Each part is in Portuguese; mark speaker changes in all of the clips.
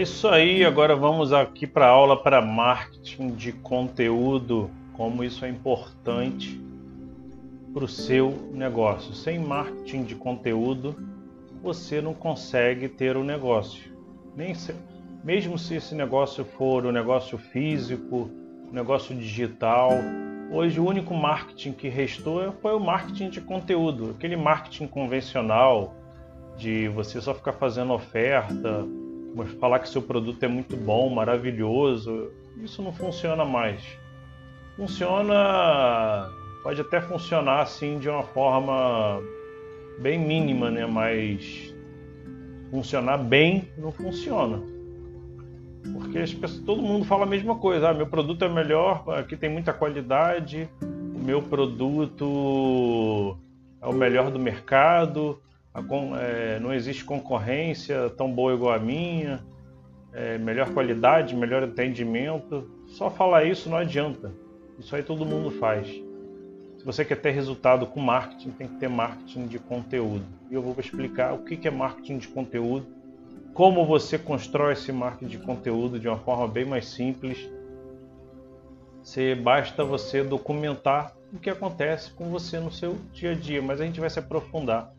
Speaker 1: É isso aí, agora vamos aqui para a aula para marketing de conteúdo, como isso é importante para o seu negócio. Sem marketing de conteúdo, você não consegue ter o um negócio. Nem se, mesmo se esse negócio for um negócio físico, um negócio digital, hoje o único marketing que restou foi o marketing de conteúdo, aquele marketing convencional de você só ficar fazendo oferta, falar que seu produto é muito bom, maravilhoso, isso não funciona mais. Funciona, pode até funcionar assim de uma forma bem mínima, né? Mas funcionar bem não funciona. Porque as pessoas, todo mundo fala a mesma coisa. Ah, meu produto é melhor, aqui tem muita qualidade, o meu produto é o melhor do mercado, é, não existe concorrência tão boa igual a minha, é, melhor qualidade, melhor atendimento. Só falar isso não adianta. Isso aí todo mundo faz. Se você quer ter resultado com marketing, tem que ter marketing de conteúdo. E eu vou explicar o que é marketing de conteúdo, como você constrói esse marketing de conteúdo de uma forma bem mais simples. Basta você documentar o que acontece com você no seu dia a dia, mas a gente vai se aprofundar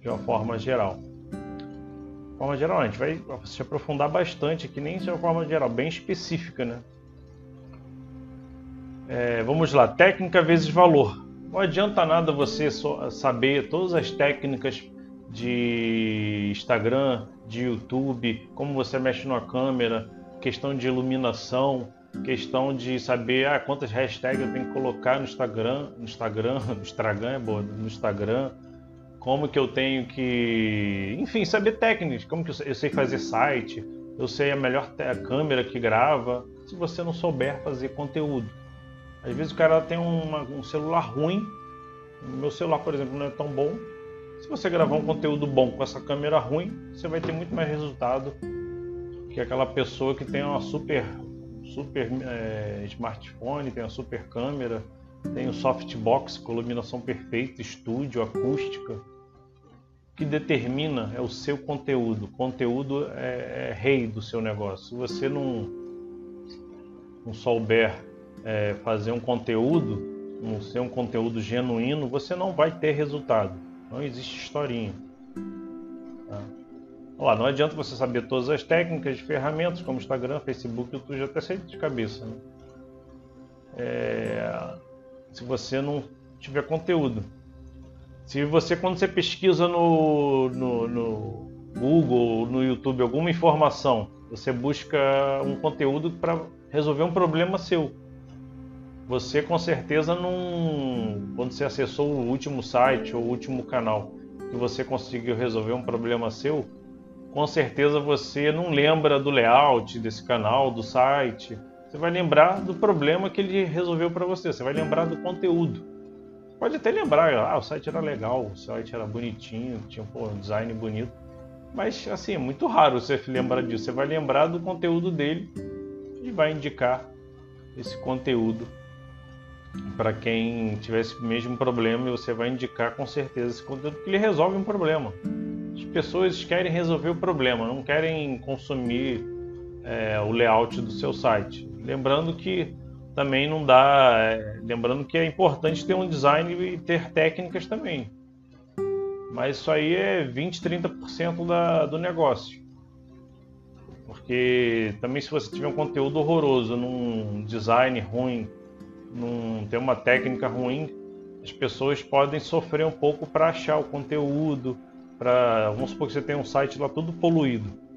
Speaker 1: de uma forma geral. De forma geral, a gente vai se aprofundar bastante aqui, nem de uma forma geral, bem específica, né? É, vamos lá, técnica vezes valor. Não adianta nada você saber todas as técnicas de Instagram, de YouTube, como você mexe numa câmera, questão de iluminação, questão de saber ah, quantas hashtags eu tenho que colocar no Instagram, no Instagram, no Instagram é bom, no Instagram, como que eu tenho que, enfim, saber técnicas, como que eu sei fazer site, eu sei a melhor câmera que grava, se você não souber fazer conteúdo. Às vezes o cara tem uma, um celular ruim, meu celular, por exemplo, não é tão bom. Se você gravar um conteúdo bom com essa câmera ruim, você vai ter muito mais resultado que aquela pessoa que tem uma super, super é, smartphone, tem uma super câmera, tem o softbox com iluminação perfeita, estúdio, acústica. Que determina é o seu conteúdo. O conteúdo é, é rei do seu negócio. Se você não, não souber é, fazer um conteúdo, não ser um conteúdo genuíno, você não vai ter resultado. Não existe historinha. Tá? Olha, não adianta você saber todas as técnicas de ferramentas como Instagram, Facebook, YouTube, já até sei de cabeça. Né? É se você não tiver conteúdo. Se você, quando você pesquisa no, no, no Google, no YouTube, alguma informação, você busca um conteúdo para resolver um problema seu. Você com certeza não. Quando você acessou o último site ou o último canal que você conseguiu resolver um problema seu, com certeza você não lembra do layout desse canal, do site você vai lembrar do problema que ele resolveu para você. Você vai lembrar do conteúdo. Pode até lembrar, ah, o site era legal, o site era bonitinho, tinha pô, um design bonito. Mas assim, é muito raro você lembrar disso. Você vai lembrar do conteúdo dele e vai indicar esse conteúdo para quem tiver esse mesmo problema e você vai indicar com certeza esse conteúdo que ele resolve um problema. As pessoas querem resolver o problema, não querem consumir é, o layout do seu site. Lembrando que também não dá. É, lembrando que é importante ter um design e ter técnicas também. Mas isso aí é 20, 30% da, do negócio. Porque também se você tiver um conteúdo horroroso, num design ruim, num ter uma técnica ruim, as pessoas podem sofrer um pouco para achar o conteúdo, para vamos supor que você tem um site lá todo poluído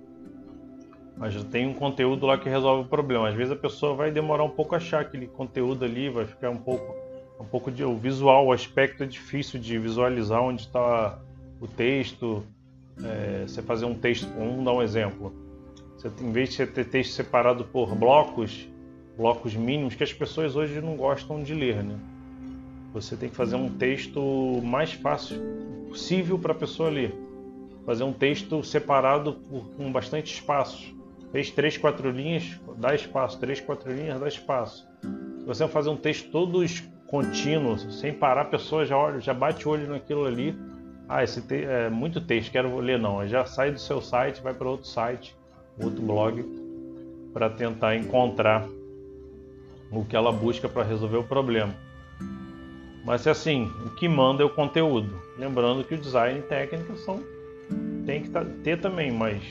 Speaker 1: mas tem um conteúdo lá que resolve o problema. Às vezes a pessoa vai demorar um pouco a achar aquele conteúdo ali, vai ficar um pouco, um pouco de o visual, o aspecto é difícil de visualizar onde está o texto. É, você fazer um texto, vamos dar um exemplo. Você, em vez de você ter texto separado por blocos, blocos mínimos que as pessoas hoje não gostam de ler, né? Você tem que fazer um texto mais fácil possível para a pessoa ler. Fazer um texto separado por, com bastante espaços Fez três, quatro linhas, dá espaço. Três, quatro linhas, dá espaço. Se você fazer um texto todo contínuo, sem parar, a pessoa já olha, já bate o olho naquilo ali. Ah, esse te é muito texto, quero ler não. Já sai do seu site, vai para outro site outro blog, para tentar encontrar o que ela busca para resolver o problema. Mas assim, o que manda é o conteúdo. Lembrando que o design técnica são tem que tá, ter também, mas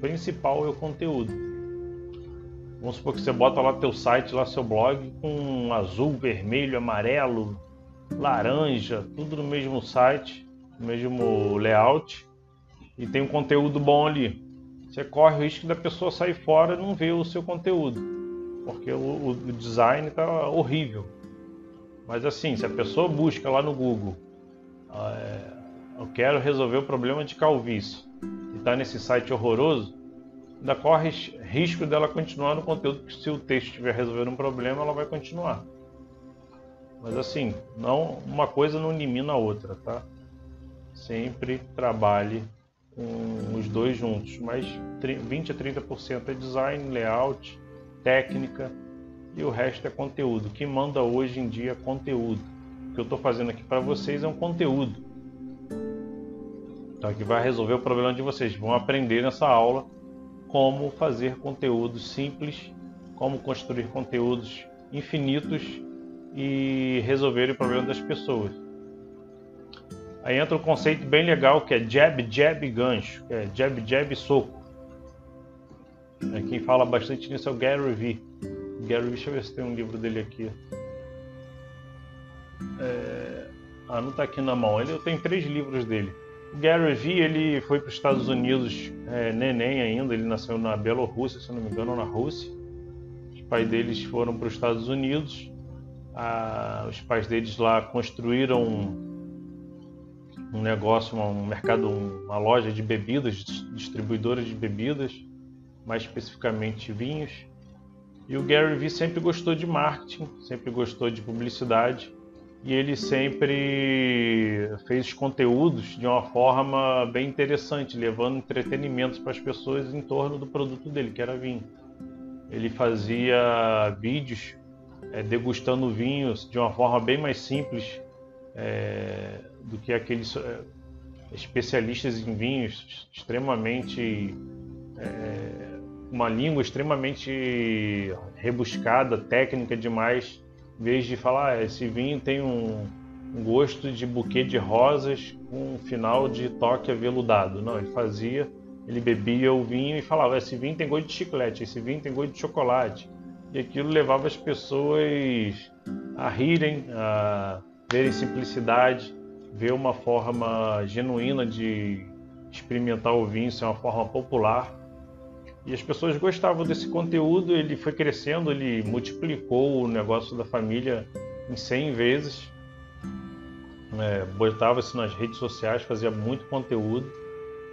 Speaker 1: principal é o conteúdo. Vamos supor que você bota lá teu site, lá seu blog com azul, vermelho, amarelo, laranja, tudo no mesmo site, no mesmo layout e tem um conteúdo bom ali. Você corre o risco da pessoa sair fora e não ver o seu conteúdo, porque o, o design está horrível. Mas assim, se a pessoa busca lá no Google, é, eu quero resolver o problema de calvície, e está nesse site horroroso, ainda corre risco dela continuar no conteúdo, porque se o texto estiver resolvendo um problema, ela vai continuar. Mas assim, não uma coisa não elimina a outra, tá? Sempre trabalhe com os dois juntos, mas 20 a 30% é design, layout, técnica e o resto é conteúdo. Que manda hoje em dia é conteúdo. O que eu estou fazendo aqui para vocês é um conteúdo. Então, que vai resolver o problema de vocês. Vão aprender nessa aula como fazer conteúdos simples, como construir conteúdos infinitos e resolver o problema das pessoas. Aí entra um conceito bem legal que é jab, jab, gancho, é jab, jab, soco. É, quem fala bastante nisso é o Gary Vee. Gary, deixa eu ver se tem um livro dele aqui. É... Ah, não está aqui na mão. Ele, eu tenho três livros dele. Gary Vee, ele foi para os Estados Unidos é, neném ainda. Ele nasceu na Bielorrússia, se não me engano, ou na Rússia. Os pais deles foram para os Estados Unidos. Ah, os pais deles lá construíram um negócio, um mercado, uma loja de bebidas, distribuidora de bebidas, mais especificamente vinhos. E o Gary Vee sempre gostou de marketing, sempre gostou de publicidade e ele sempre fez conteúdos de uma forma bem interessante, levando entretenimento para as pessoas em torno do produto dele, que era vinho. Ele fazia vídeos é, degustando vinhos de uma forma bem mais simples é, do que aqueles é, especialistas em vinhos extremamente é, uma língua extremamente rebuscada, técnica demais, em vez de falar, ah, esse vinho tem um, um gosto de buquê de rosas com um final de toque aveludado. Não, ele fazia, ele bebia o vinho e falava, esse vinho tem gosto de chiclete, esse vinho tem gosto de chocolate. E aquilo levava as pessoas a rirem, a verem simplicidade, ver uma forma genuína de experimentar o vinho, ser uma forma popular e as pessoas gostavam desse conteúdo, ele foi crescendo, ele multiplicou o negócio da família em 100 vezes. É, botava isso nas redes sociais, fazia muito conteúdo,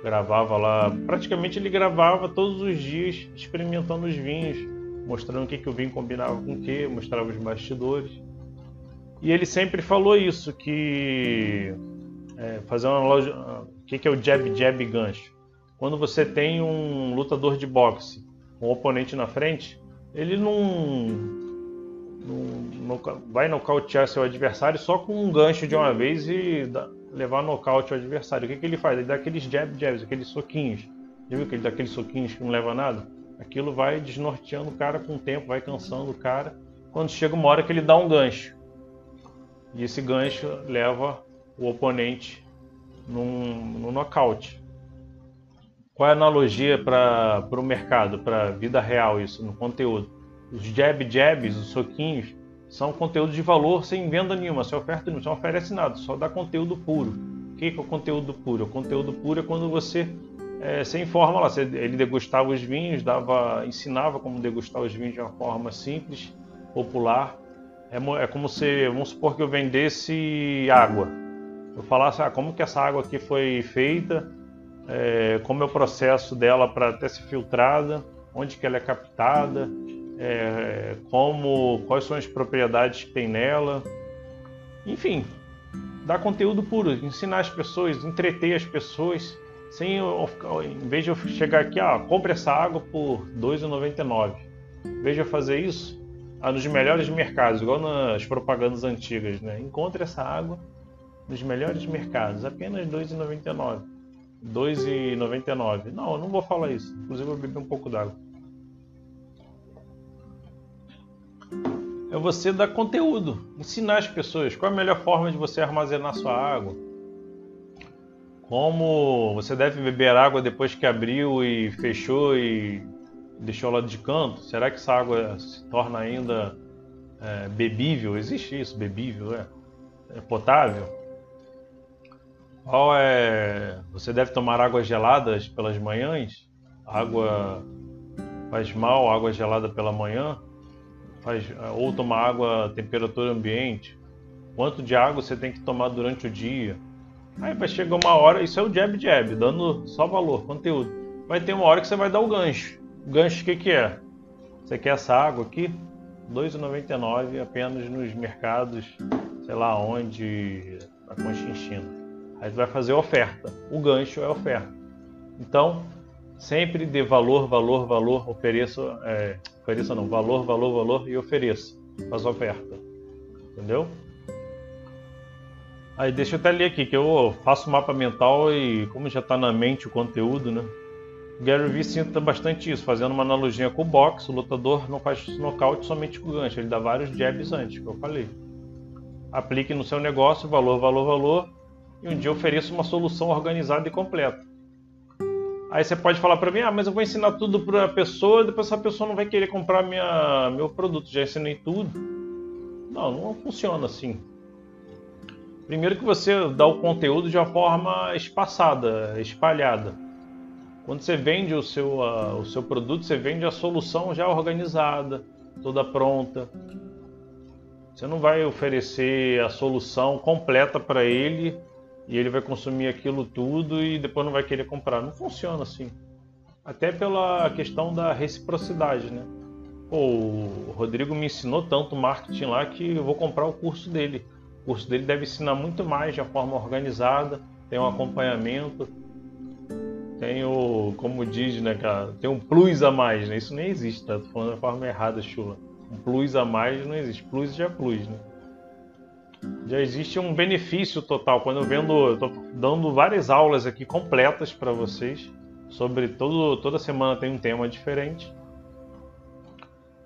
Speaker 1: gravava lá. Praticamente ele gravava todos os dias experimentando os vinhos, mostrando o que, que o vinho combinava com o que, mostrava os bastidores. E ele sempre falou isso, que é, fazer uma loja. O que, que é o jab, jab, gancho? Quando você tem um lutador de boxe, um oponente na frente, ele não, não, não vai nocautear seu adversário só com um gancho de uma vez e dá, levar nocaute ao adversário. O que, que ele faz? Ele dá aqueles jab jabs, aqueles soquinhos. Já viu que ele dá aqueles soquinhos que não leva nada? Aquilo vai desnorteando o cara com o tempo, vai cansando o cara. Quando chega uma hora que ele dá um gancho. E esse gancho leva o oponente num, num nocaute. Qual é a analogia para o mercado, para a vida real, isso, no conteúdo? Os jab jabs, os soquinhos, são conteúdo de valor sem venda nenhuma, sem oferta nenhuma, não oferece nada, só dá conteúdo puro. O que é o conteúdo puro? O conteúdo puro é quando você é, você informa lá, ele degustava os vinhos, dava, ensinava como degustar os vinhos de uma forma simples, popular. É, é como se, vamos supor que eu vendesse água. Eu falasse, ah, como que essa água aqui foi feita, é, como é o processo dela para até ser filtrada, onde que ela é captada, é, como, quais são as propriedades que tem nela, enfim, dar conteúdo puro, ensinar as pessoas, entreter as pessoas, sem eu, em vez de eu chegar aqui, ah, compre essa água por R$ 2,99. Em vez de eu fazer isso, ah, nos melhores mercados, igual nas propagandas antigas, né? Encontre essa água nos melhores mercados, apenas R$ 2,99 2,99. Não, eu não vou falar isso. Inclusive, eu beber um pouco d'água. É você dar conteúdo, ensinar as pessoas qual é a melhor forma de você armazenar sua água. Como você deve beber água depois que abriu e fechou e deixou lá de canto. Será que essa água se torna ainda é, bebível? Existe isso, bebível, é? é potável? Qual é. Você deve tomar águas geladas pelas manhãs? Água faz mal, água gelada pela manhã? Faz... Ou tomar água temperatura ambiente? Quanto de água você tem que tomar durante o dia? Aí vai chegar uma hora, isso é o jab jab, dando só valor, conteúdo. Vai ter uma hora que você vai dar o gancho. O gancho o que, que é? Você quer essa água aqui? R$ 2,99 apenas nos mercados, sei lá onde, na Conchinchina. Aí vai fazer oferta. O gancho é oferta. Então, sempre dê valor, valor, valor, ofereça, é, ofereça não, valor, valor, valor e ofereça. Faz oferta. Entendeu? Aí deixa eu até ler aqui, que eu faço mapa mental e como já está na mente o conteúdo, né? Gary Vee sinta bastante isso, fazendo uma analogia com o boxe, o lutador não faz nocaute somente com o gancho, ele dá vários jabs antes, que eu falei. Aplique no seu negócio, valor, valor, valor, e um dia ofereça uma solução organizada e completa. Aí você pode falar para mim, ah, mas eu vou ensinar tudo para a pessoa, depois essa pessoa não vai querer comprar minha, meu produto, já ensinei tudo. Não, não funciona assim. Primeiro que você dá o conteúdo de uma forma espaçada, espalhada. Quando você vende o seu, o seu produto, você vende a solução já organizada, toda pronta. Você não vai oferecer a solução completa para ele e ele vai consumir aquilo tudo e depois não vai querer comprar. Não funciona assim. Até pela questão da reciprocidade, né? Pô, o Rodrigo me ensinou tanto marketing lá que eu vou comprar o curso dele. O curso dele deve ensinar muito mais de uma forma organizada, tem um acompanhamento, tem o, como diz, né, cara, tem um plus a mais, né? Isso nem existe, tá? Tô falando da forma errada, chula. Um plus a mais não existe. Plus já é plus, né? Já existe um benefício total. Quando eu vendo, tô dando várias aulas aqui completas para vocês sobre todo, toda semana tem um tema diferente.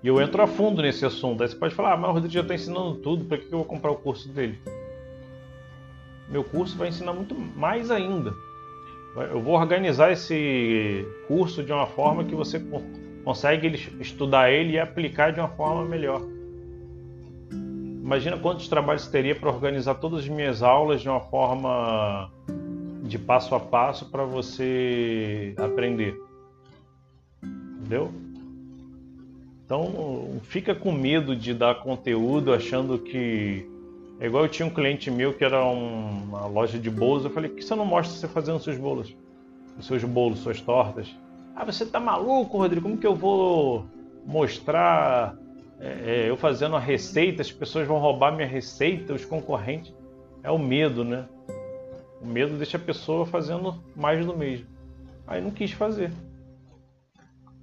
Speaker 1: E eu entro a fundo nesse assunto. Aí você pode falar, ah, mas o Rodrigo já está ensinando tudo, para que eu vou comprar o curso dele? Meu curso vai ensinar muito mais ainda. Eu vou organizar esse curso de uma forma que você consegue estudar ele e aplicar de uma forma melhor. Imagina quantos trabalhos teria para organizar todas as minhas aulas de uma forma de passo a passo para você aprender. Entendeu? Então, fica com medo de dar conteúdo achando que. É igual eu tinha um cliente meu que era uma loja de bolos. Eu falei: que você não mostra você fazendo seus bolos? Os seus bolos, suas tortas? Ah, você tá maluco, Rodrigo? Como que eu vou mostrar é, é, eu fazendo a receita, as pessoas vão roubar minha receita, os concorrentes. É o medo, né? O medo deixa a pessoa fazendo mais do mesmo. Aí não quis fazer.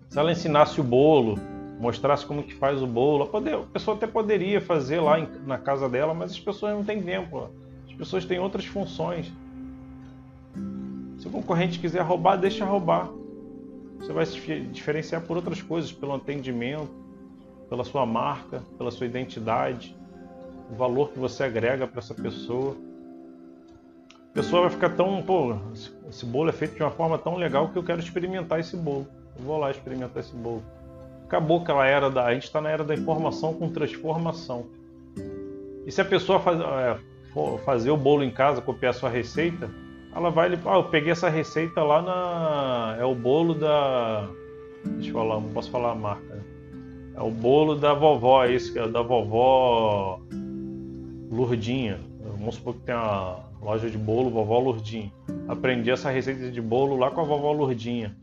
Speaker 1: Se ela ensinasse o bolo, mostrasse como que faz o bolo, a, pessoa até poderia fazer lá na casa dela, mas as pessoas não têm tempo. As pessoas têm outras funções. Se o concorrente quiser roubar, deixa roubar. Você vai se diferenciar por outras coisas, pelo atendimento, pela sua marca, pela sua identidade, o valor que você agrega para essa pessoa. A pessoa vai ficar tão, pô, esse bolo é feito de uma forma tão legal que eu quero experimentar esse bolo. Eu vou lá experimentar esse bolo. Acabou aquela era da. A gente está na era da informação com transformação. E se a pessoa faz, é, fazer o bolo em casa, copiar a sua receita, ela vai. Ah, eu peguei essa receita lá na. É o bolo da. Deixa eu falar, não posso falar a marca. Né? É o bolo da vovó, esse que é da vovó Lurdinha. Vamos supor que tem uma loja de bolo, vovó Lurdinha. Aprendi essa receita de bolo lá com a vovó Lurdinha.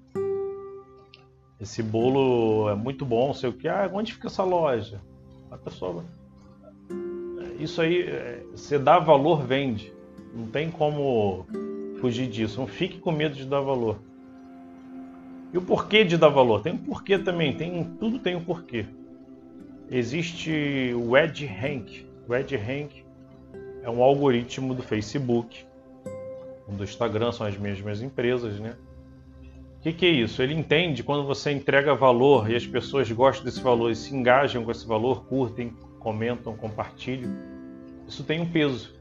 Speaker 1: Esse bolo é muito bom, sei o que. Ah, onde fica essa loja? A pessoa. Isso aí, é, você dá valor, vende. Não tem como fugir disso. Não fique com medo de dar valor. E o porquê de dar valor? Tem um porquê também, tem, tudo tem um porquê. Existe o EdRank. O EdRank é um algoritmo do Facebook do Instagram são as mesmas empresas, né? O que, que é isso? Ele entende quando você entrega valor e as pessoas gostam desse valor e se engajam com esse valor, curtem, comentam, compartilham. Isso tem um peso.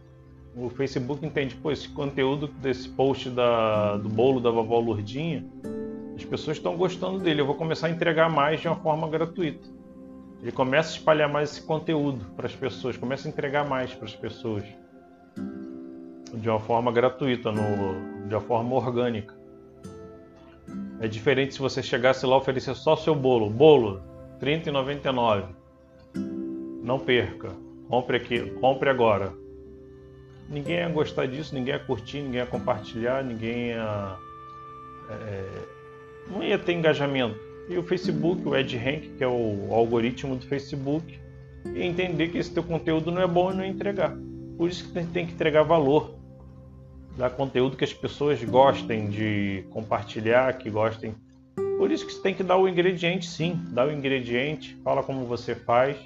Speaker 1: O Facebook entende, pô, esse conteúdo desse post da, do bolo da vovó Lourdinha, as pessoas estão gostando dele, eu vou começar a entregar mais de uma forma gratuita. Ele começa a espalhar mais esse conteúdo para as pessoas, começa a entregar mais para as pessoas de uma forma gratuita, no, de uma forma orgânica. É diferente se você chegasse lá e oferecer só seu bolo. Bolo, R$ 30,99. Não perca. Compre aqui, compre agora. Ninguém ia gostar disso, ninguém ia curtir, ninguém ia compartilhar, ninguém ia. É, não ia ter engajamento. E o Facebook, o EdRank, que é o algoritmo do Facebook, ia entender que esse teu conteúdo não é bom e não entregar. Por isso que tem que entregar valor. Dar conteúdo que as pessoas gostem de compartilhar, que gostem. Por isso que você tem que dar o ingrediente, sim. Dá o ingrediente, fala como você faz.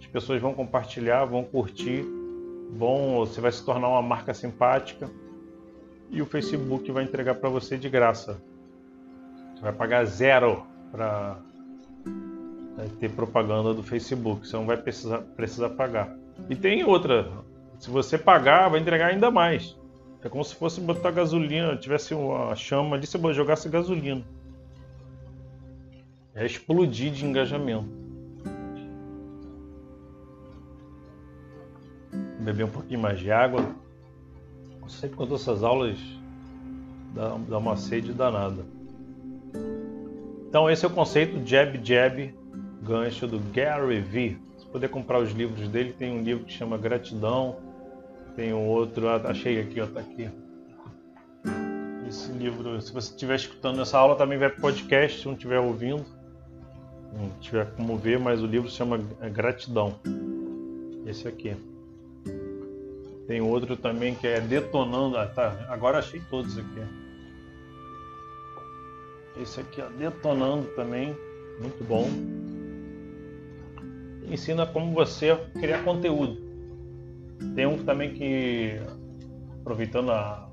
Speaker 1: As pessoas vão compartilhar, vão curtir, vão, você vai se tornar uma marca simpática e o Facebook vai entregar para você de graça. Você vai pagar zero para ter propaganda do Facebook. Você não vai precisar, precisar pagar. E tem outra. Se você pagar, vai entregar ainda mais. É como se fosse botar gasolina, tivesse uma chama ali, você jogasse gasolina. É explodir de engajamento. Beber um pouquinho mais de água. Sempre quando essas aulas dá uma sede danada. Então esse é o conceito jab jab gancho do Gary Vee. Se puder comprar os livros dele, tem um livro que chama Gratidão, tem um outro, ah, achei aqui, ó, tá aqui. Esse livro, se você estiver escutando essa aula, também vai para podcast, se não estiver ouvindo, não tiver como ver, mas o livro se chama Gratidão. Esse aqui. Tem outro também que é Detonando. Ah, tá. Agora achei todos aqui. Esse aqui, ó, Detonando também, muito bom. Ensina como você criar conteúdo. Tem um também que, aproveitando a.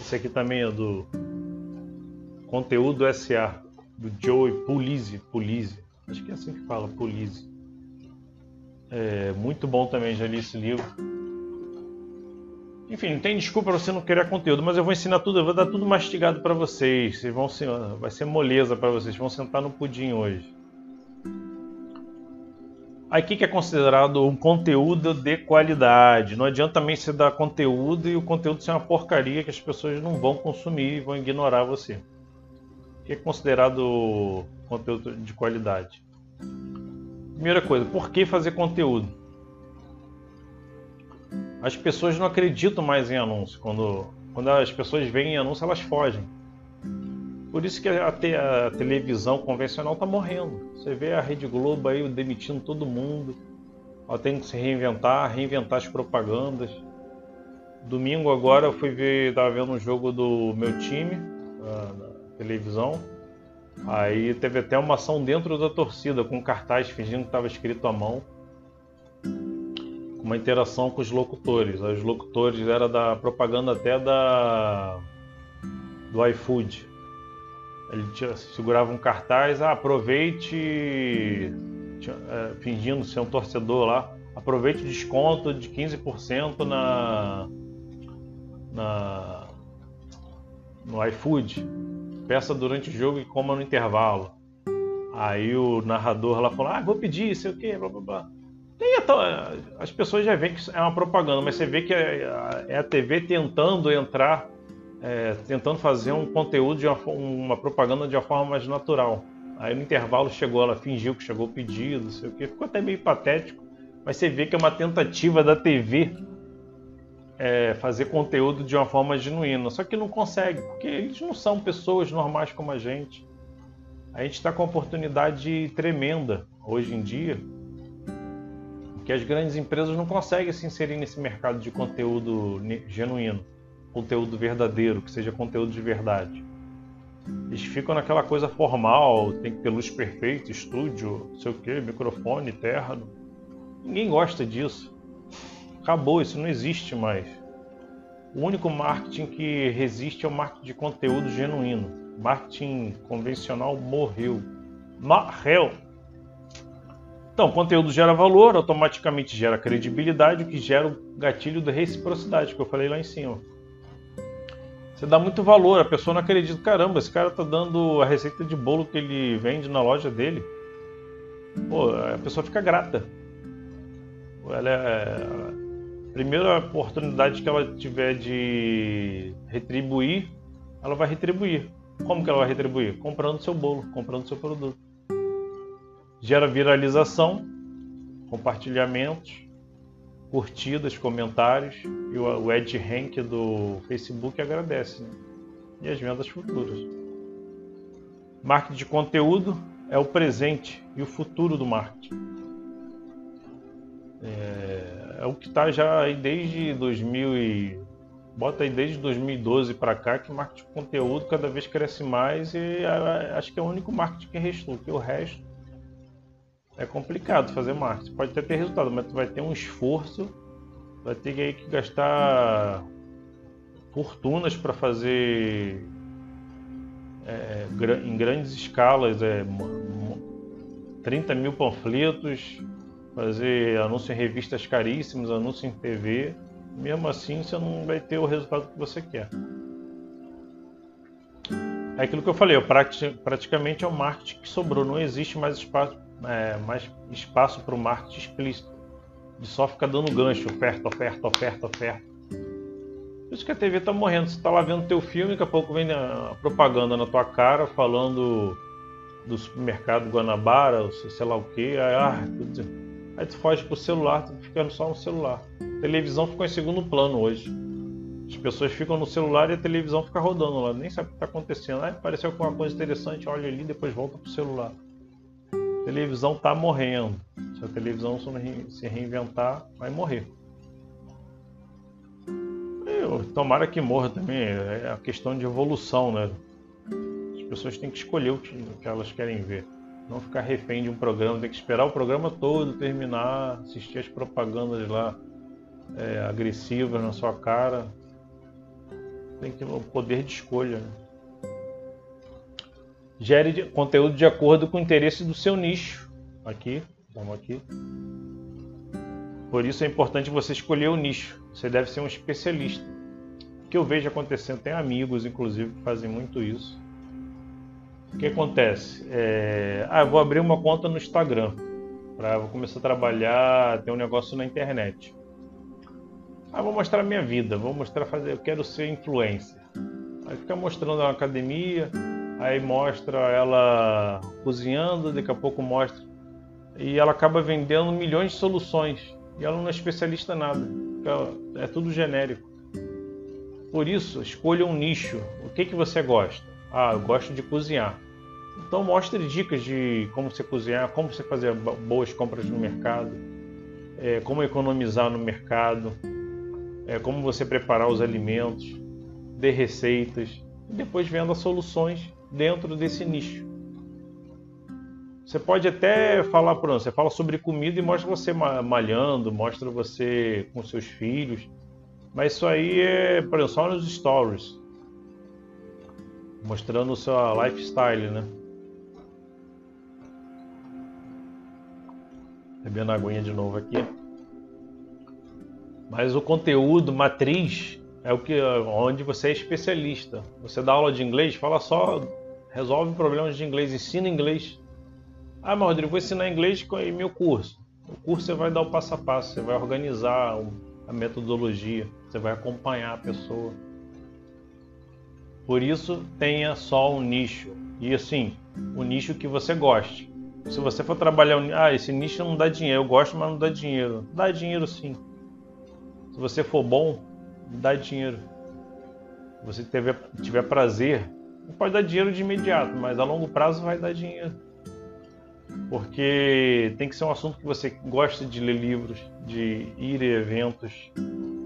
Speaker 1: Esse aqui também é do Conteúdo SA, do Joey Pulizzi. Pulizzi. Acho que é assim que fala, Pulizzi. É muito bom também, já li esse livro enfim, não tem desculpa para você não querer conteúdo, mas eu vou ensinar tudo, eu vou dar tudo mastigado para vocês. Vocês vão vai ser moleza para vocês, vão sentar no pudim hoje. Aí o que é considerado um conteúdo de qualidade? Não adianta também você dar conteúdo e o conteúdo ser uma porcaria que as pessoas não vão consumir e vão ignorar você. O que é considerado conteúdo de qualidade? Primeira coisa, por que fazer conteúdo? As pessoas não acreditam mais em anúncio. Quando, quando as pessoas veem anúncio, elas fogem. Por isso que a, te, a televisão convencional está morrendo. Você vê a Rede Globo aí demitindo todo mundo. Ela tem que se reinventar, reinventar as propagandas. Domingo agora eu fui ver, estava vendo um jogo do meu time na, televisão. Aí teve até uma ação dentro da torcida com cartaz fingindo que estava escrito à mão uma interação com os locutores. Os locutores era da propaganda até da do iFood. Ele tinha, segurava um cartaz, ah, aproveite, tinha, é, fingindo ser um torcedor lá, aproveite o desconto de 15% na, na no iFood. Peça durante o jogo e coma no intervalo. Aí o narrador lá falou: Ah, vou pedir, sei o quê, blá blá blá. É tão, as pessoas já veem que é uma propaganda, mas você vê que é, é a TV tentando entrar, é, tentando fazer um conteúdo de uma, uma, propaganda de uma forma mais natural. Aí no intervalo chegou, ela fingiu que chegou o pedido, não sei o que, ficou até meio patético, mas você vê que é uma tentativa da TV é, fazer conteúdo de uma forma genuína, só que não consegue, porque eles não são pessoas normais como a gente. A gente está com uma oportunidade tremenda hoje em dia que as grandes empresas não conseguem se inserir nesse mercado de conteúdo genuíno, conteúdo verdadeiro, que seja conteúdo de verdade. Eles ficam naquela coisa formal, tem que ter luz perfeita, estúdio, sei o que, microfone, terno. Ninguém gosta disso. Acabou, isso não existe mais. O único marketing que resiste é o marketing de conteúdo genuíno. Marketing convencional morreu. Morreu! Então, conteúdo gera valor, automaticamente gera credibilidade, o que gera o gatilho da reciprocidade, que eu falei lá em cima. Você dá muito valor, a pessoa não acredita, caramba, esse cara tá dando a receita de bolo que ele vende na loja dele. Pô, a pessoa fica grata. Ela é a primeira oportunidade que ela tiver de retribuir, ela vai retribuir. Como que ela vai retribuir? Comprando seu bolo, comprando seu produto. Gera viralização, compartilhamentos, curtidas, comentários e o Ed Rank do Facebook agradece. Né? E as vendas futuras. Marketing de conteúdo é o presente e o futuro do marketing. É, é o que está já aí desde 2000 e bota aí desde 2012 para cá que marketing de conteúdo cada vez cresce mais e acho que é o único marketing que restou, que o resto é complicado fazer marketing. Pode até ter resultado, mas tu vai ter um esforço, vai ter que, que gastar fortunas para fazer é, em grandes escalas, é, 30 mil panfletos, fazer anúncio em revistas caríssimos, anúncio em TV. Mesmo assim, você não vai ter o resultado que você quer. É aquilo que eu falei, praticamente é o marketing que sobrou, não existe mais espaço é, mais espaço para o marketing explícito. De só ficar dando gancho, oferta, oferta, oferta, oferta. Por isso que a TV está morrendo. Você está lá vendo teu filme, daqui a pouco vem a propaganda na tua cara falando do supermercado Guanabara, ou sei lá o que. Aí, ah, aí tu foge pro celular, tu ficando só no celular. A televisão ficou em segundo plano hoje. As pessoas ficam no celular e a televisão fica rodando lá, nem sabe o que está acontecendo. Aí apareceu alguma coisa interessante, olha ali, depois volta pro celular televisão está morrendo. Se a televisão se reinventar, vai morrer. Eu, tomara que morra também. É a questão de evolução, né? As pessoas têm que escolher o que, o que elas querem ver. Não ficar refém de um programa, tem que esperar o programa todo terminar, assistir as propagandas lá é, agressivas na sua cara. Tem que ter o poder de escolha. Né? Gere conteúdo de acordo com o interesse do seu nicho. Aqui, vamos aqui. Por isso é importante você escolher o nicho. Você deve ser um especialista. O que eu vejo acontecendo, tem amigos, inclusive, que fazem muito isso. O que acontece? É... Ah, vou abrir uma conta no Instagram. Pra... Vou começar a trabalhar, ter um negócio na internet. Ah, vou mostrar minha vida, vou mostrar fazer, eu quero ser influencer. Aí fica mostrando a academia, aí mostra ela cozinhando, daqui a pouco mostra. E ela acaba vendendo milhões de soluções. E ela não é especialista em nada. É tudo genérico. Por isso, escolha um nicho. O que, que você gosta? Ah, eu gosto de cozinhar. Então mostre dicas de como você cozinhar, como você fazer boas compras no mercado, é, como economizar no mercado, é, como você preparar os alimentos, dê receitas e depois venda soluções dentro desse nicho. Você pode até falar, por você fala sobre comida e mostra você malhando, mostra você com seus filhos, mas isso aí é, por exemplo, só nos stories, mostrando o seu lifestyle, né? Bebendo aguinha de novo aqui. Mas o conteúdo matriz é o que onde você é especialista. Você dá aula de inglês, fala só, resolve problemas de inglês, ensina inglês. Ah, mas Rodrigo, vou ensinar inglês em meu curso. O curso você vai dar o passo a passo, você vai organizar a metodologia, você vai acompanhar a pessoa. Por isso, tenha só um nicho. E assim, o nicho que você goste. Se você for trabalhar, ah, esse nicho não dá dinheiro, eu gosto, mas não dá dinheiro. Dá dinheiro sim. Se você for bom, dá dinheiro. Se você tiver, tiver prazer, pode dar dinheiro de imediato, mas a longo prazo vai dar dinheiro. Porque tem que ser um assunto que você gosta de ler livros, de ir a eventos,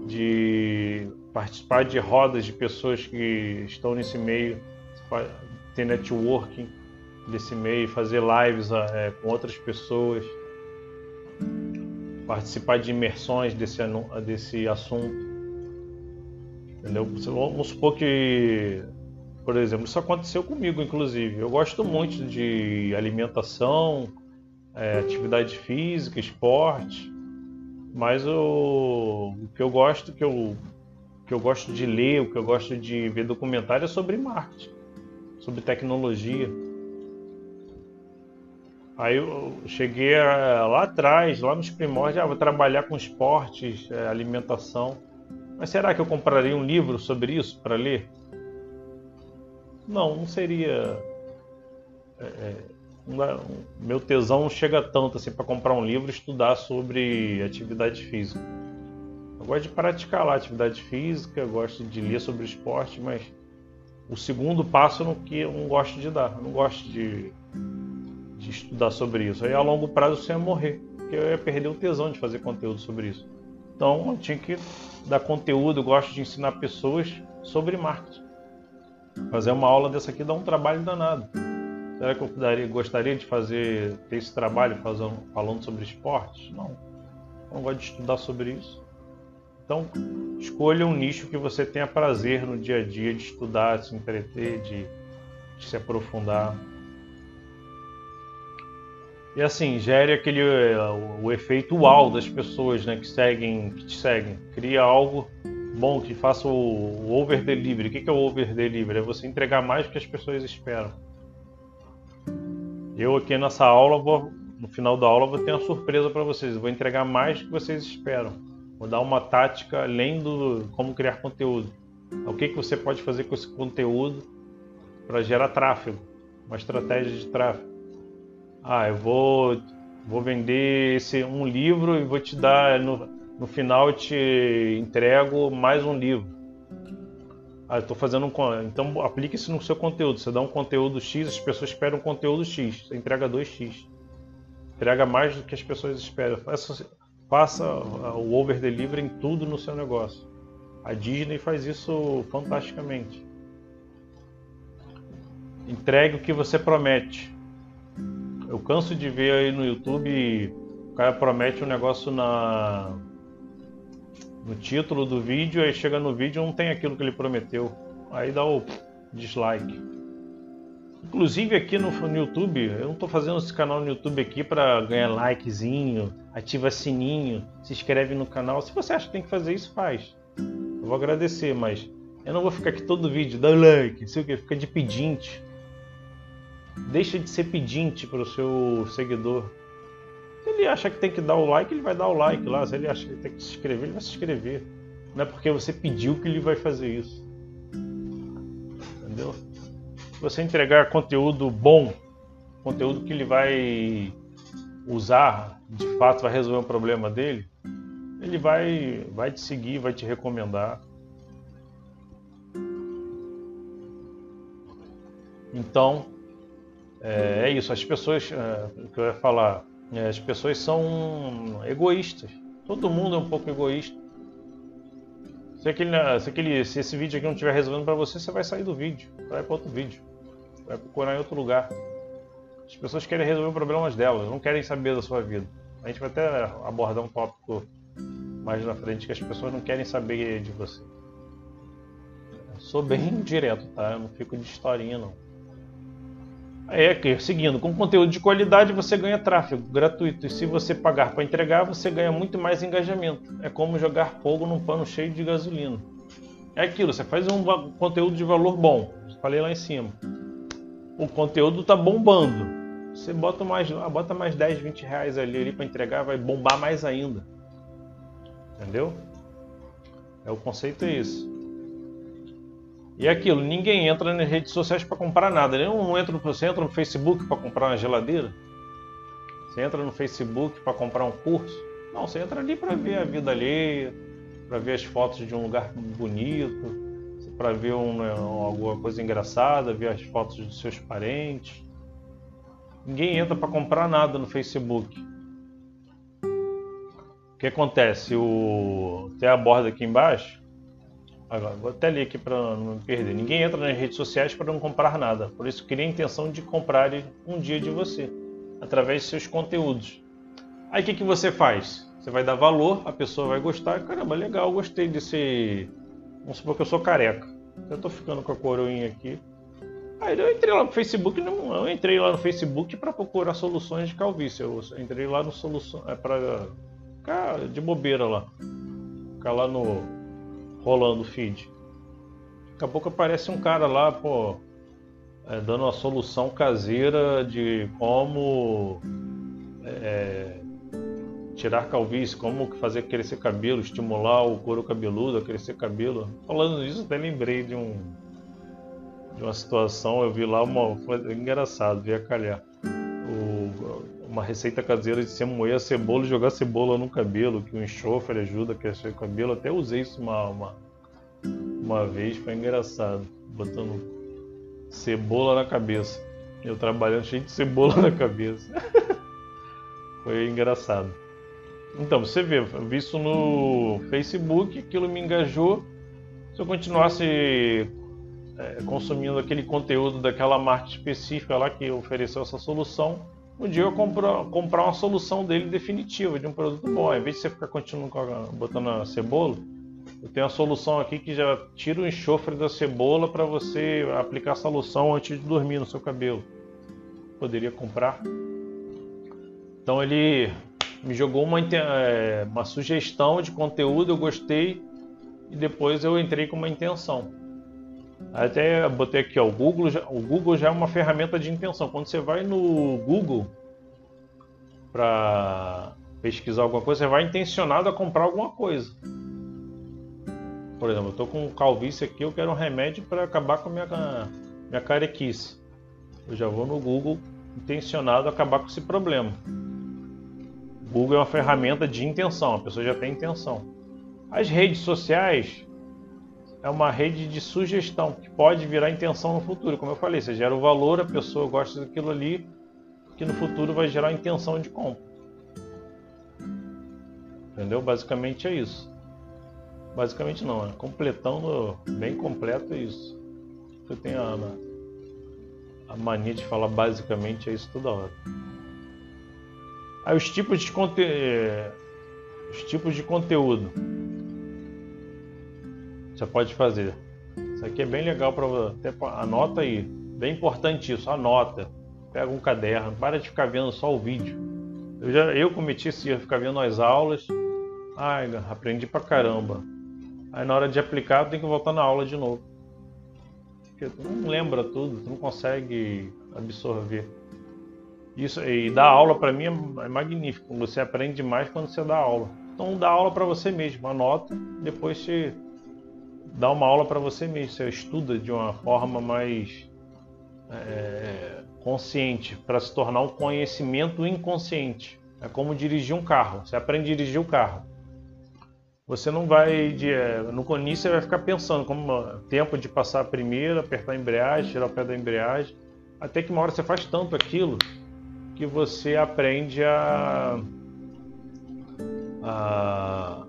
Speaker 1: de participar de rodas de pessoas que estão nesse meio, ter networking desse meio, fazer lives é, com outras pessoas, participar de imersões desse, desse assunto. Entendeu? Vamos supor que, por exemplo, isso aconteceu comigo, inclusive. Eu gosto muito de alimentação, é, atividade física, esporte, mas o, o que eu gosto, que eu, que eu gosto de ler, o que eu gosto de ver documentário é sobre marketing, sobre tecnologia. Aí eu cheguei lá atrás, lá nos primórdios, ah, vou trabalhar com esportes, é, alimentação. Mas será que eu compraria um livro sobre isso para ler? Não, não seria. É, é meu tesão não chega tanto assim para comprar um livro e estudar sobre atividade física. Eu gosto de praticar lá atividade física, gosto de ler sobre esporte, mas o segundo passo no que eu não gosto de dar. Não gosto de, de estudar sobre isso. Aí a longo prazo você ia morrer, porque eu ia perder o tesão de fazer conteúdo sobre isso. Então eu tinha que dar conteúdo, eu gosto de ensinar pessoas sobre marketing. Fazer uma aula dessa aqui dá um trabalho danado. Será que eu daria, gostaria de fazer ter esse trabalho fazendo, falando sobre esportes? Não. Eu não gosto de estudar sobre isso. Então, escolha um nicho que você tenha prazer no dia a dia de estudar, de se entreter, de, de se aprofundar. E assim, gere aquele o, o efeito uau das pessoas né, que seguem, que te seguem. Cria algo bom que faça o, over delivery. O que é o over delivery? É você entregar mais do que as pessoas esperam. Eu aqui nessa aula, vou, no final da aula, vou ter uma surpresa para vocês. Eu vou entregar mais do que vocês esperam. Vou dar uma tática além do como criar conteúdo. O que, que você pode fazer com esse conteúdo para gerar tráfego? Uma estratégia de tráfego. Ah, eu vou, vou vender esse um livro e vou te dar no, no final eu te entrego mais um livro. Ah, estou fazendo um. Então aplique isso no seu conteúdo. Você dá um conteúdo X, as pessoas esperam um conteúdo X. Você entrega 2X. Entrega mais do que as pessoas esperam. Faça, faça o over delivery em tudo no seu negócio. A Disney faz isso fantasticamente. Entregue o que você promete. Eu canso de ver aí no YouTube o cara promete um negócio na no título do vídeo, aí chega no vídeo não tem aquilo que ele prometeu. Aí dá o dislike. Inclusive aqui no, no YouTube, eu não estou fazendo esse canal no YouTube aqui para ganhar likezinho, ativa sininho, se inscreve no canal. Se você acha que tem que fazer isso, faz. Eu vou agradecer, mas eu não vou ficar aqui todo vídeo, dá like, sei o que, fica de pedinte. Deixa de ser pedinte para o seu seguidor. Se ele acha que tem que dar o like, ele vai dar o like lá. Se ele acha que tem que se inscrever, ele vai se inscrever. Não é porque você pediu que ele vai fazer isso. Entendeu? Se você entregar conteúdo bom, conteúdo que ele vai usar, de fato vai resolver um problema dele, ele vai, vai te seguir, vai te recomendar. Então, é, é isso. As pessoas, é, o que eu ia falar, as pessoas são egoístas. Todo mundo é um pouco egoísta. Se, aquele, se, aquele, se esse vídeo aqui não estiver resolvendo para você, você vai sair do vídeo. Vai para outro vídeo. Vai procurar em outro lugar. As pessoas querem resolver problemas delas, não querem saber da sua vida. A gente vai até abordar um tópico mais na frente que as pessoas não querem saber de você. Eu sou bem direto, tá? Eu não fico de historinha não. É que, seguindo, com conteúdo de qualidade você ganha tráfego gratuito. E se você pagar para entregar, você ganha muito mais engajamento. É como jogar fogo num pano cheio de gasolina. É aquilo, você faz um conteúdo de valor bom. Falei lá em cima. O conteúdo está bombando. Você bota mais, bota mais 10, 20 reais ali, ali para entregar, vai bombar mais ainda. Entendeu? É o conceito é isso. E é aquilo, ninguém entra nas redes sociais para comprar nada. Não entra, você entra no Facebook para comprar uma geladeira? Você entra no Facebook para comprar um curso? Não, você entra ali para ver a vida alheia, para ver as fotos de um lugar bonito, para ver um, né, alguma coisa engraçada, ver as fotos dos seus parentes. Ninguém entra para comprar nada no Facebook. O que acontece? O... Tem a borda aqui embaixo Agora, vou até ler aqui para não perder. Ninguém entra nas redes sociais para não comprar nada, por isso cria a intenção de comprar um dia de você, através de seus conteúdos. Aí o que, que você faz? Você vai dar valor, a pessoa vai gostar. Caramba, legal, gostei desse, Vamos supor que eu sou careca. Eu tô ficando com a coroinha aqui. Aí eu entrei lá no Facebook, não, eu entrei lá no Facebook para procurar soluções de calvície. Eu entrei lá no solução, é para ficar de bobeira lá, ficar lá no rolando o feed. Daqui a pouco aparece um cara lá, pô, é, dando uma solução caseira de como é, tirar calvície, como fazer crescer cabelo, estimular o couro cabeludo a crescer cabelo. Falando isso, até lembrei de um de uma situação, eu vi lá uma foi engraçado, vi a calhar. Uma receita caseira de você moer a cebola e jogar cebola no cabelo, que o enxofre ajuda a crescer o cabelo. Até usei isso uma, uma, uma vez, foi engraçado, botando cebola na cabeça. Eu trabalhando cheio de cebola na cabeça. foi engraçado. Então, você vê, eu vi isso no Facebook, aquilo me engajou. Se eu continuasse é, consumindo aquele conteúdo daquela marca específica lá que ofereceu essa solução, um dia eu compro, comprar uma solução dele definitiva, de um produto bom. Ao invés de você ficar continuando botando a cebola, eu tenho a solução aqui que já tira o enxofre da cebola para você aplicar a solução antes de dormir no seu cabelo. Poderia comprar. Então ele me jogou uma, é, uma sugestão de conteúdo, eu gostei e depois eu entrei com uma intenção. Até botei aqui, ó, o Google, já, o Google já é uma ferramenta de intenção. Quando você vai no Google para pesquisar alguma coisa, você vai intencionado a comprar alguma coisa. Por exemplo, eu estou com calvície aqui, eu quero um remédio para acabar com minha, minha carequice. Eu já vou no Google intencionado a acabar com esse problema. Google é uma ferramenta de intenção, a pessoa já tem intenção. As redes sociais é uma rede de sugestão que pode virar intenção no futuro. Como eu falei, você gera o valor, a pessoa gosta daquilo ali, que no futuro vai gerar intenção de compra. Entendeu? Basicamente é isso. Basicamente não, é completando bem completo é isso. Eu tenho a, a mania de falar basicamente é isso toda hora. Aí os tipos de conteúdo. É, os tipos de conteúdo. Você pode fazer. Isso aqui é bem legal para você. Anota aí. Bem importante isso, anota. Pega um caderno, para de ficar vendo só o vídeo. Eu, já, eu cometi isso, ia ficar vendo as aulas. Ai, aprendi pra caramba. Aí na hora de aplicar, tem que voltar na aula de novo. Porque tu não lembra tudo, tu não consegue absorver. Isso e dar aula para mim é, é magnífico. Você aprende mais quando você dá aula. Então dá aula para você mesmo, anota, depois você dá uma aula para você mesmo. Você estuda de uma forma mais é, consciente para se tornar um conhecimento inconsciente. É como dirigir um carro. Você aprende a dirigir o carro. Você não vai de, é, no início você vai ficar pensando como tempo de passar a primeira, apertar a embreagem, tirar o pé da embreagem, até que uma hora você faz tanto aquilo que você aprende a, a,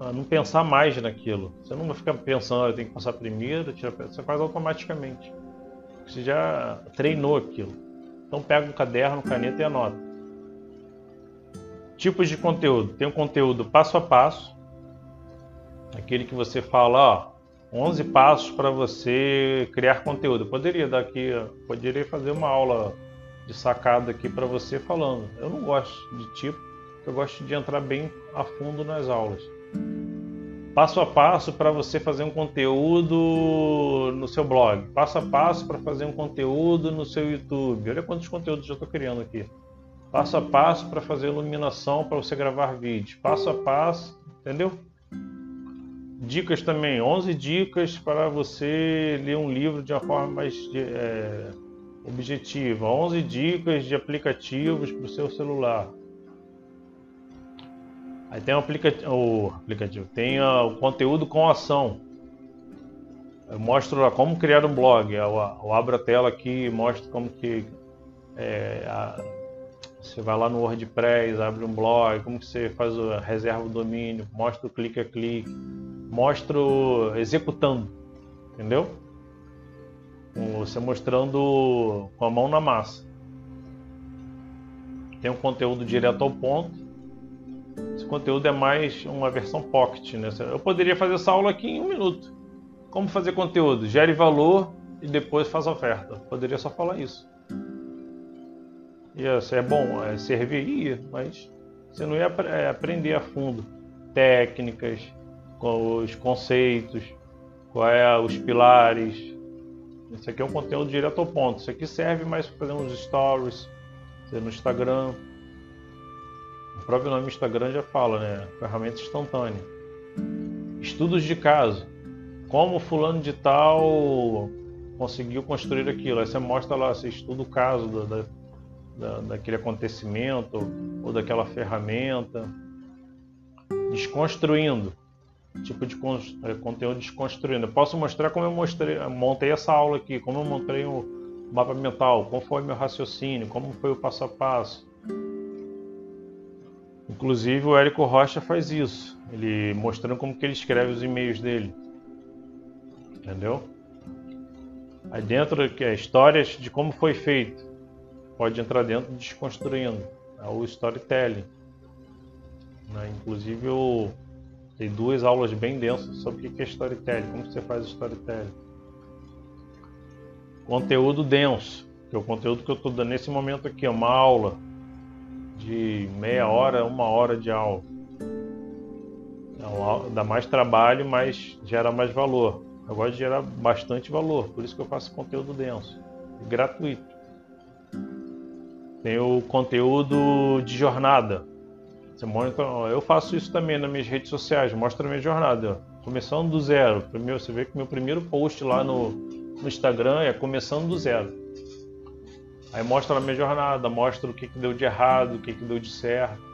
Speaker 1: a não pensar mais naquilo. Você não vai ficar pensando, ah, eu tenho que passar primeiro, tirar, você faz automaticamente. Você já treinou aquilo. Então pega um caderno, caneta e anota. Tipos de conteúdo. Tem um conteúdo passo a passo, aquele que você fala, ó, 11 passos para você criar conteúdo. Eu poderia dar aqui, poderia fazer uma aula de sacada aqui para você falando. Eu não gosto de tipo, eu gosto de entrar bem a fundo nas aulas. Passo a passo para você fazer um conteúdo no seu blog. Passo a passo para fazer um conteúdo no seu YouTube. Olha quantos conteúdos eu estou criando aqui. Passo a passo para fazer iluminação para você gravar vídeo. Passo a passo, entendeu? Dicas também, 11 dicas para você ler um livro de uma forma mais é, Objetivo: 11 dicas de aplicativos para o seu celular. Aí tem o, aplicativo, o aplicativo tem o conteúdo com ação. Eu mostro lá como criar um blog. Eu, eu abro a tela aqui e mostro como que é, a, você vai lá no WordPress, abre um blog, como que você faz a reserva do domínio, mostra o clique a clique, mostro executando, entendeu? você mostrando com a mão na massa. Tem um conteúdo direto ao ponto. Conteúdo é mais uma versão pocket. Né? Eu poderia fazer essa aula aqui em um minuto. Como fazer conteúdo? Gere valor e depois faz oferta. Poderia só falar isso. Isso é bom, é serviria, mas você não ia é, aprender a fundo técnicas, os conceitos, qual é os pilares. Isso aqui é um conteúdo direto ao ponto. Isso aqui serve mais para fazer uns stories, no Instagram. O próprio nome Instagram já fala, né? Ferramenta instantânea. Estudos de caso. Como fulano de tal conseguiu construir aquilo. Aí você mostra lá, você estuda o caso da, da, daquele acontecimento ou daquela ferramenta. Desconstruindo. Tipo de é, conteúdo desconstruindo. Eu posso mostrar como eu mostrei, montei essa aula aqui, como eu montei o mapa mental, como foi meu raciocínio, como foi o passo a passo. Inclusive o Érico Rocha faz isso, ele mostrando como que ele escreve os e-mails dele. Entendeu? Aí dentro que é histórias de como foi feito. Pode entrar dentro desconstruindo. É o storytelling. Né? Inclusive eu tem duas aulas bem densas sobre o que é storytelling, como você faz storytelling. Conteúdo denso, que é o conteúdo que eu estou dando nesse momento aqui, é uma aula de meia hora, uma hora de aula. Então, dá mais trabalho, mas gera mais valor. Eu gosto de gerar bastante valor, por isso que eu faço conteúdo denso, gratuito. Tem o conteúdo de jornada. Você mostra, eu faço isso também nas minhas redes sociais, mostra a minha jornada. Começando do zero. Primeiro, você vê que meu primeiro post lá no, no Instagram é começando do zero. Aí mostra a minha jornada, mostra o que, que deu de errado, o que, que deu de certo.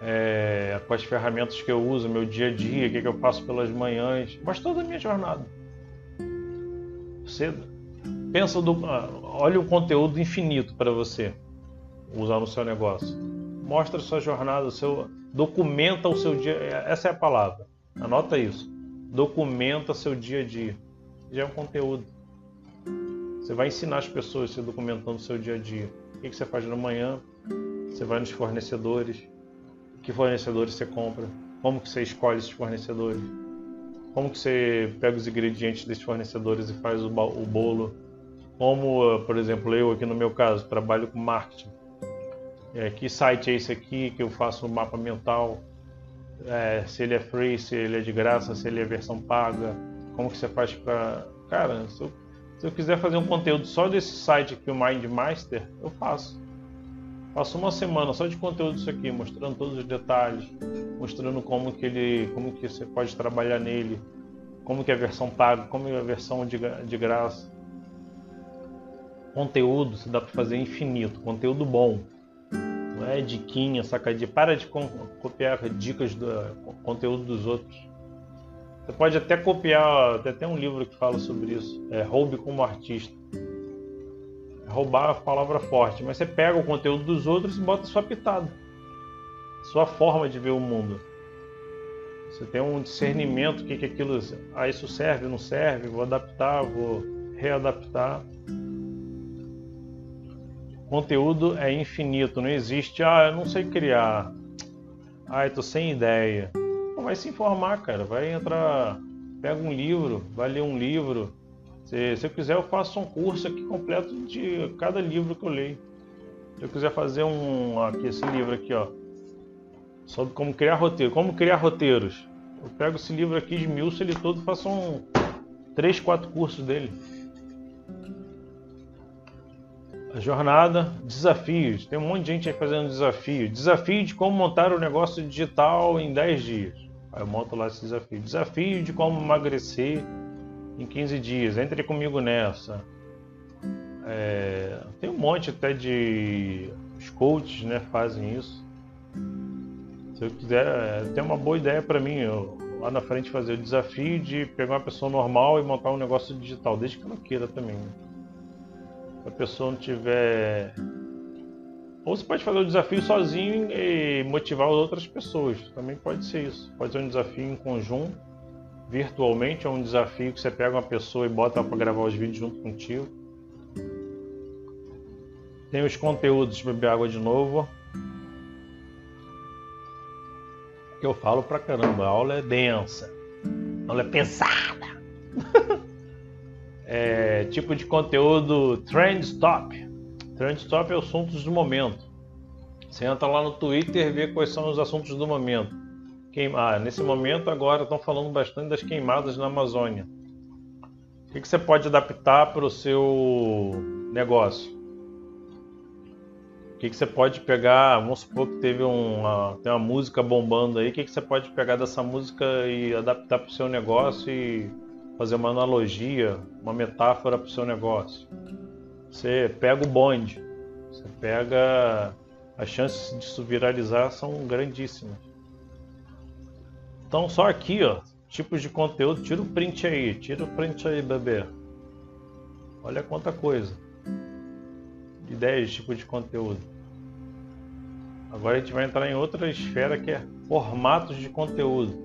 Speaker 1: É, quais ferramentas que eu uso, meu dia a dia, o que, que eu faço pelas manhãs, mas toda a minha jornada. Você pensa do, ah, olha o conteúdo infinito para você usar no seu negócio. Mostra a sua jornada, o seu, documenta o seu dia. Essa é a palavra. Anota isso. Documenta seu dia a dia. Já é um conteúdo. Você vai ensinar as pessoas se documentando o seu dia a dia. O que você faz na manhã? Você vai nos fornecedores. Que fornecedores você compra? Como que você escolhe esses fornecedores? Como que você pega os ingredientes desses fornecedores e faz o bolo? Como, por exemplo, eu aqui no meu caso trabalho com marketing. É, que site é esse aqui que eu faço o mapa mental? É, se ele é free, se ele é de graça, se ele é versão paga? Como que você faz para, cara, eu se eu quiser fazer um conteúdo só desse site aqui, o Mindmaster, eu faço. Faço uma semana só de conteúdo disso aqui, mostrando todos os detalhes, mostrando como que ele, como que você pode trabalhar nele, como que é a versão paga, como é a versão de, de graça. Conteúdo se dá para fazer infinito, conteúdo bom. Não é diquinha, sacadinha. Para de copiar dicas do conteúdo dos outros. Você pode até copiar, tem até um livro que fala sobre isso, é Roube como Artista. É roubar a palavra forte, mas você pega o conteúdo dos outros e bota sua pitada, sua forma de ver o mundo. Você tem um discernimento, que, que aquilo. Ah, isso serve, não serve, vou adaptar, vou readaptar. conteúdo é infinito, não existe, ah, eu não sei criar. Ah, eu tô sem ideia vai se informar, cara. Vai entrar, pega um livro, vai ler um livro. Se, se eu quiser, eu faço um curso aqui completo de cada livro que eu leio. Se eu quiser fazer um, aqui esse livro aqui, ó, sobre como criar roteiro, como criar roteiros. Eu pego esse livro aqui, esmiuço ele todo, faço um três, quatro cursos dele. A jornada, desafios. Tem um monte de gente aí fazendo desafio. Desafio de como montar o um negócio digital em 10 dias. Aí eu monto lá esse desafio. Desafio de como emagrecer em 15 dias. Entre comigo nessa. É, tem um monte até de os coaches, né, fazem isso. Se eu quiser, é, tem uma boa ideia para mim, eu, lá na frente fazer o desafio de pegar uma pessoa normal e montar um negócio digital, desde que ela queira também. Né? Se a pessoa não tiver ou você pode fazer o desafio sozinho e motivar outras pessoas. Também pode ser isso. Pode ser um desafio em conjunto, virtualmente, ou um desafio que você pega uma pessoa e bota para gravar os vídeos junto contigo. Tem os conteúdos, beber água de novo. Que eu falo pra caramba, a aula é densa, a aula é pesada. é, tipo de conteúdo Trend Stop. Trend Stop é assuntos do momento. Você entra lá no Twitter e vê quais são os assuntos do momento. Queima... Ah, nesse momento agora estão falando bastante das queimadas na Amazônia. O que, que você pode adaptar para o seu negócio? O que, que você pode pegar? Vamos supor que teve uma, tem uma música bombando aí. O que, que você pode pegar dessa música e adaptar para o seu negócio e fazer uma analogia, uma metáfora para o seu negócio? Você pega o bonde, você pega. As chances disso viralizar são grandíssimas. Então, só aqui, ó, tipos de conteúdo. Tira o print aí, tira o print aí, bebê. Olha quanta coisa. Ideias de tipo de conteúdo. Agora a gente vai entrar em outra esfera que é formatos de conteúdo.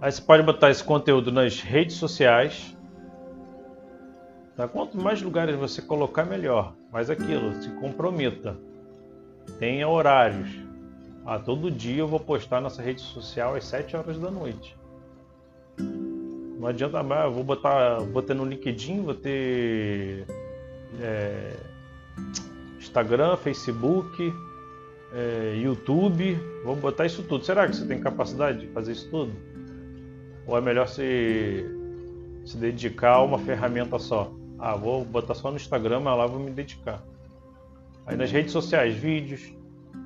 Speaker 1: Aí você pode botar esse conteúdo nas redes sociais. Tá? Quanto mais lugares você colocar, melhor. Mas aquilo, se comprometa. Tenha horários. Ah, todo dia eu vou postar nessa rede social às 7 horas da noite. Não adianta mais, eu vou botar, vou ter no LinkedIn, vou ter é, Instagram, Facebook, é, YouTube, vou botar isso tudo. Será que você tem capacidade de fazer isso tudo? Ou é melhor se, se dedicar a uma ferramenta só? Ah, vou botar só no Instagram, mas lá vou me dedicar. Aí nas redes sociais, vídeos,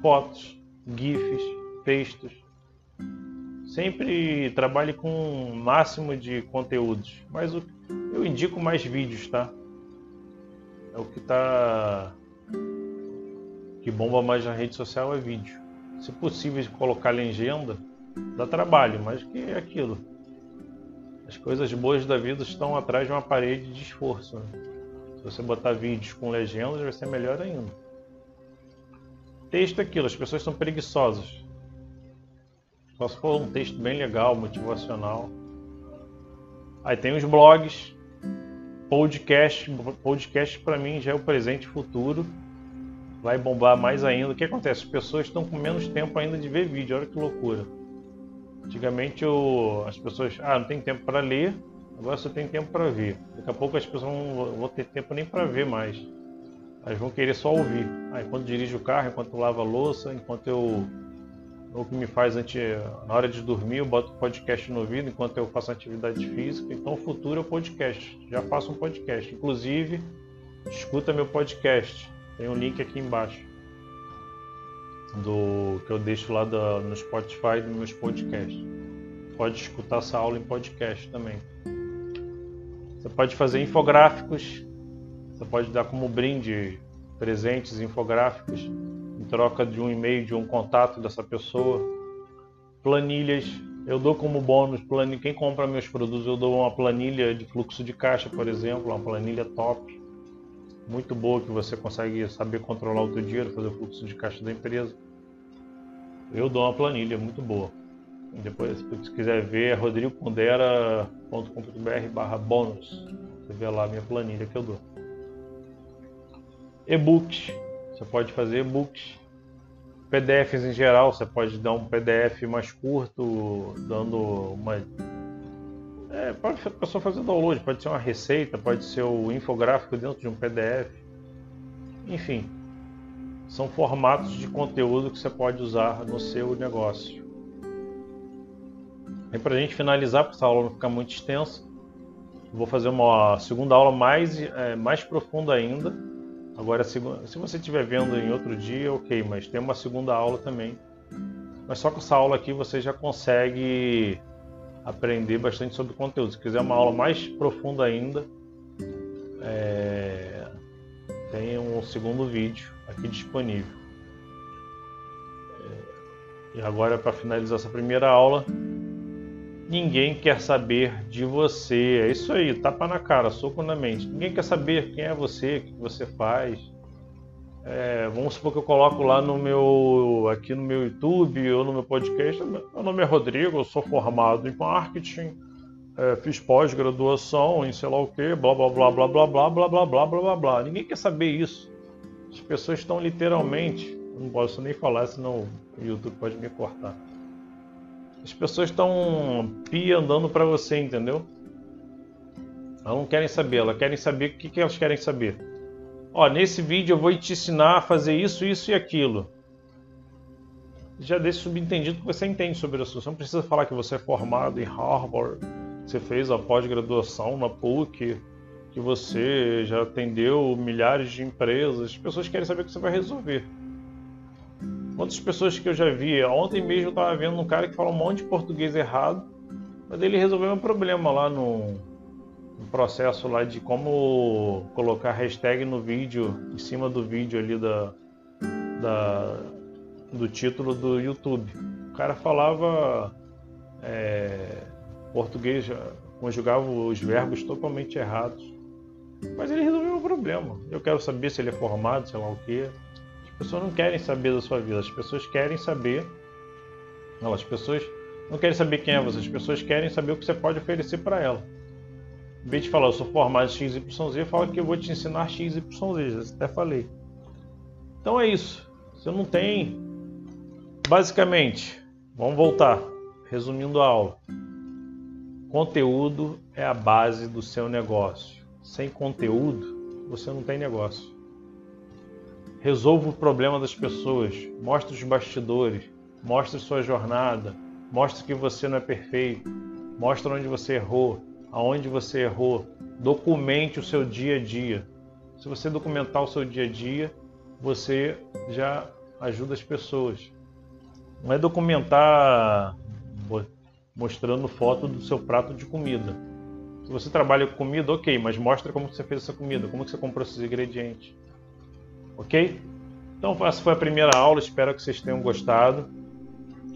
Speaker 1: fotos, GIFs, textos. Sempre trabalhe com o máximo de conteúdos, mas eu indico mais vídeos, tá? É o que tá que bomba mais na rede social é vídeo. Se possível colocar legenda, dá trabalho, mas que é aquilo. As coisas boas da vida estão atrás de uma parede de esforço. Né? Se você botar vídeos com legendas, vai ser melhor ainda. Texto é aquilo, as pessoas são preguiçosas. Só se for um texto bem legal, motivacional. Aí tem os blogs, podcast. Podcast para mim já é o presente e futuro. Vai bombar mais ainda. O que acontece? As pessoas estão com menos tempo ainda de ver vídeo. Olha que loucura. Antigamente eu, as pessoas, ah, não tem tempo para ler, agora você tem tempo para ver. Daqui a pouco as pessoas não vão ter tempo nem para ver mais. Elas vão querer só ouvir. Ah, enquanto dirijo o carro, enquanto lavo a louça, enquanto eu. O que me faz antes, na hora de dormir, eu boto podcast no ouvido enquanto eu faço atividade física. Então, o futuro é o podcast. Já faço um podcast. Inclusive, escuta meu podcast. Tem um link aqui embaixo do que eu deixo lá da, no Spotify dos meus podcasts. Pode escutar essa aula em podcast também. Você pode fazer infográficos você pode dar como brinde presentes infográficos em troca de um e-mail, de um contato dessa pessoa. Planilhas, eu dou como bônus, planilha, quem compra meus produtos, eu dou uma planilha de fluxo de caixa, por exemplo, uma planilha top, muito boa que você consegue saber controlar o seu dinheiro, fazer o fluxo de caixa da empresa. Eu dou uma planilha muito boa. Depois, se quiser ver, é rodrigopondera.com.br barra bônus. Você vê lá a minha planilha que eu dou e-books. Você pode fazer e-books. PDFs em geral, você pode dar um PDF mais curto, dando uma. É, pode a pessoa fazer download, pode ser uma receita, pode ser o infográfico dentro de um PDF. Enfim, são formatos de conteúdo que você pode usar no seu negócio. E para a gente finalizar, para essa aula não ficar muito extensa, vou fazer uma segunda aula mais, é, mais profunda ainda Agora, se você estiver vendo em outro dia, ok, mas tem uma segunda aula também. Mas só com essa aula aqui você já consegue aprender bastante sobre conteúdo. Se quiser uma aula mais profunda ainda, é... tem um segundo vídeo aqui disponível. É... E agora, para finalizar essa primeira aula, Ninguém quer saber de você. É isso aí, tapa na cara, soco na mente. Ninguém quer saber quem é você, o que você faz. É, vamos supor que eu coloco lá no meu aqui no meu YouTube ou no meu podcast. Meu nome é Rodrigo, eu sou formado em marketing, é, fiz pós-graduação em sei lá o que, blá blá blá blá blá blá blá blá blá blá blá. Ninguém quer saber isso. As pessoas estão literalmente não posso nem falar, senão o YouTube pode me cortar. As pessoas estão pia andando para você, entendeu? Elas não querem saber, elas querem saber o que, que elas querem saber. Ó, nesse vídeo eu vou te ensinar a fazer isso, isso e aquilo. Já deixa subentendido que você entende sobre isso. Você não precisa falar que você é formado em Harvard, você fez a pós-graduação na PUC, que você já atendeu milhares de empresas. As pessoas querem saber o que você vai resolver. Quantas pessoas que eu já vi? Ontem mesmo eu estava vendo um cara que fala um monte de português errado, mas ele resolveu um problema lá no, no processo lá de como colocar hashtag no vídeo, em cima do vídeo ali da, da do título do YouTube. O cara falava é, português, conjugava os verbos totalmente errados. Mas ele resolveu o problema. Eu quero saber se ele é formado, sei lá o quê. As pessoas não querem saber da sua vida, as pessoas querem saber. Não, as pessoas não querem saber quem é você, as pessoas querem saber o que você pode oferecer para ela. Em vez de falar, eu sou formado em XYZ, fala que eu vou te ensinar XYZ, até falei. Então é isso. Você não tem. Basicamente, vamos voltar. Resumindo a aula. Conteúdo é a base do seu negócio. Sem conteúdo, você não tem negócio. Resolva o problema das pessoas, mostre os bastidores, mostre sua jornada, mostre que você não é perfeito, mostre onde você errou, aonde você errou, documente o seu dia a dia. Se você documentar o seu dia a dia, você já ajuda as pessoas. Não é documentar mostrando foto do seu prato de comida. Se você trabalha com comida, ok, mas mostra como você fez essa comida, como você comprou esses ingredientes. Ok? Então essa foi a primeira aula, espero que vocês tenham gostado.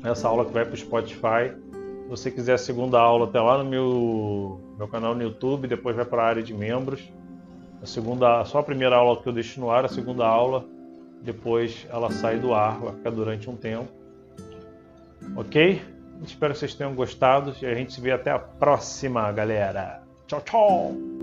Speaker 1: Essa aula que vai para o Spotify. Se você quiser a segunda aula, até lá no meu, meu canal no YouTube, depois vai para a área de membros. A segunda, só a primeira aula que eu deixo no ar, a segunda aula, depois ela sai do ar, vai ficar durante um tempo. Ok? Espero que vocês tenham gostado e a gente se vê até a próxima, galera. Tchau, tchau!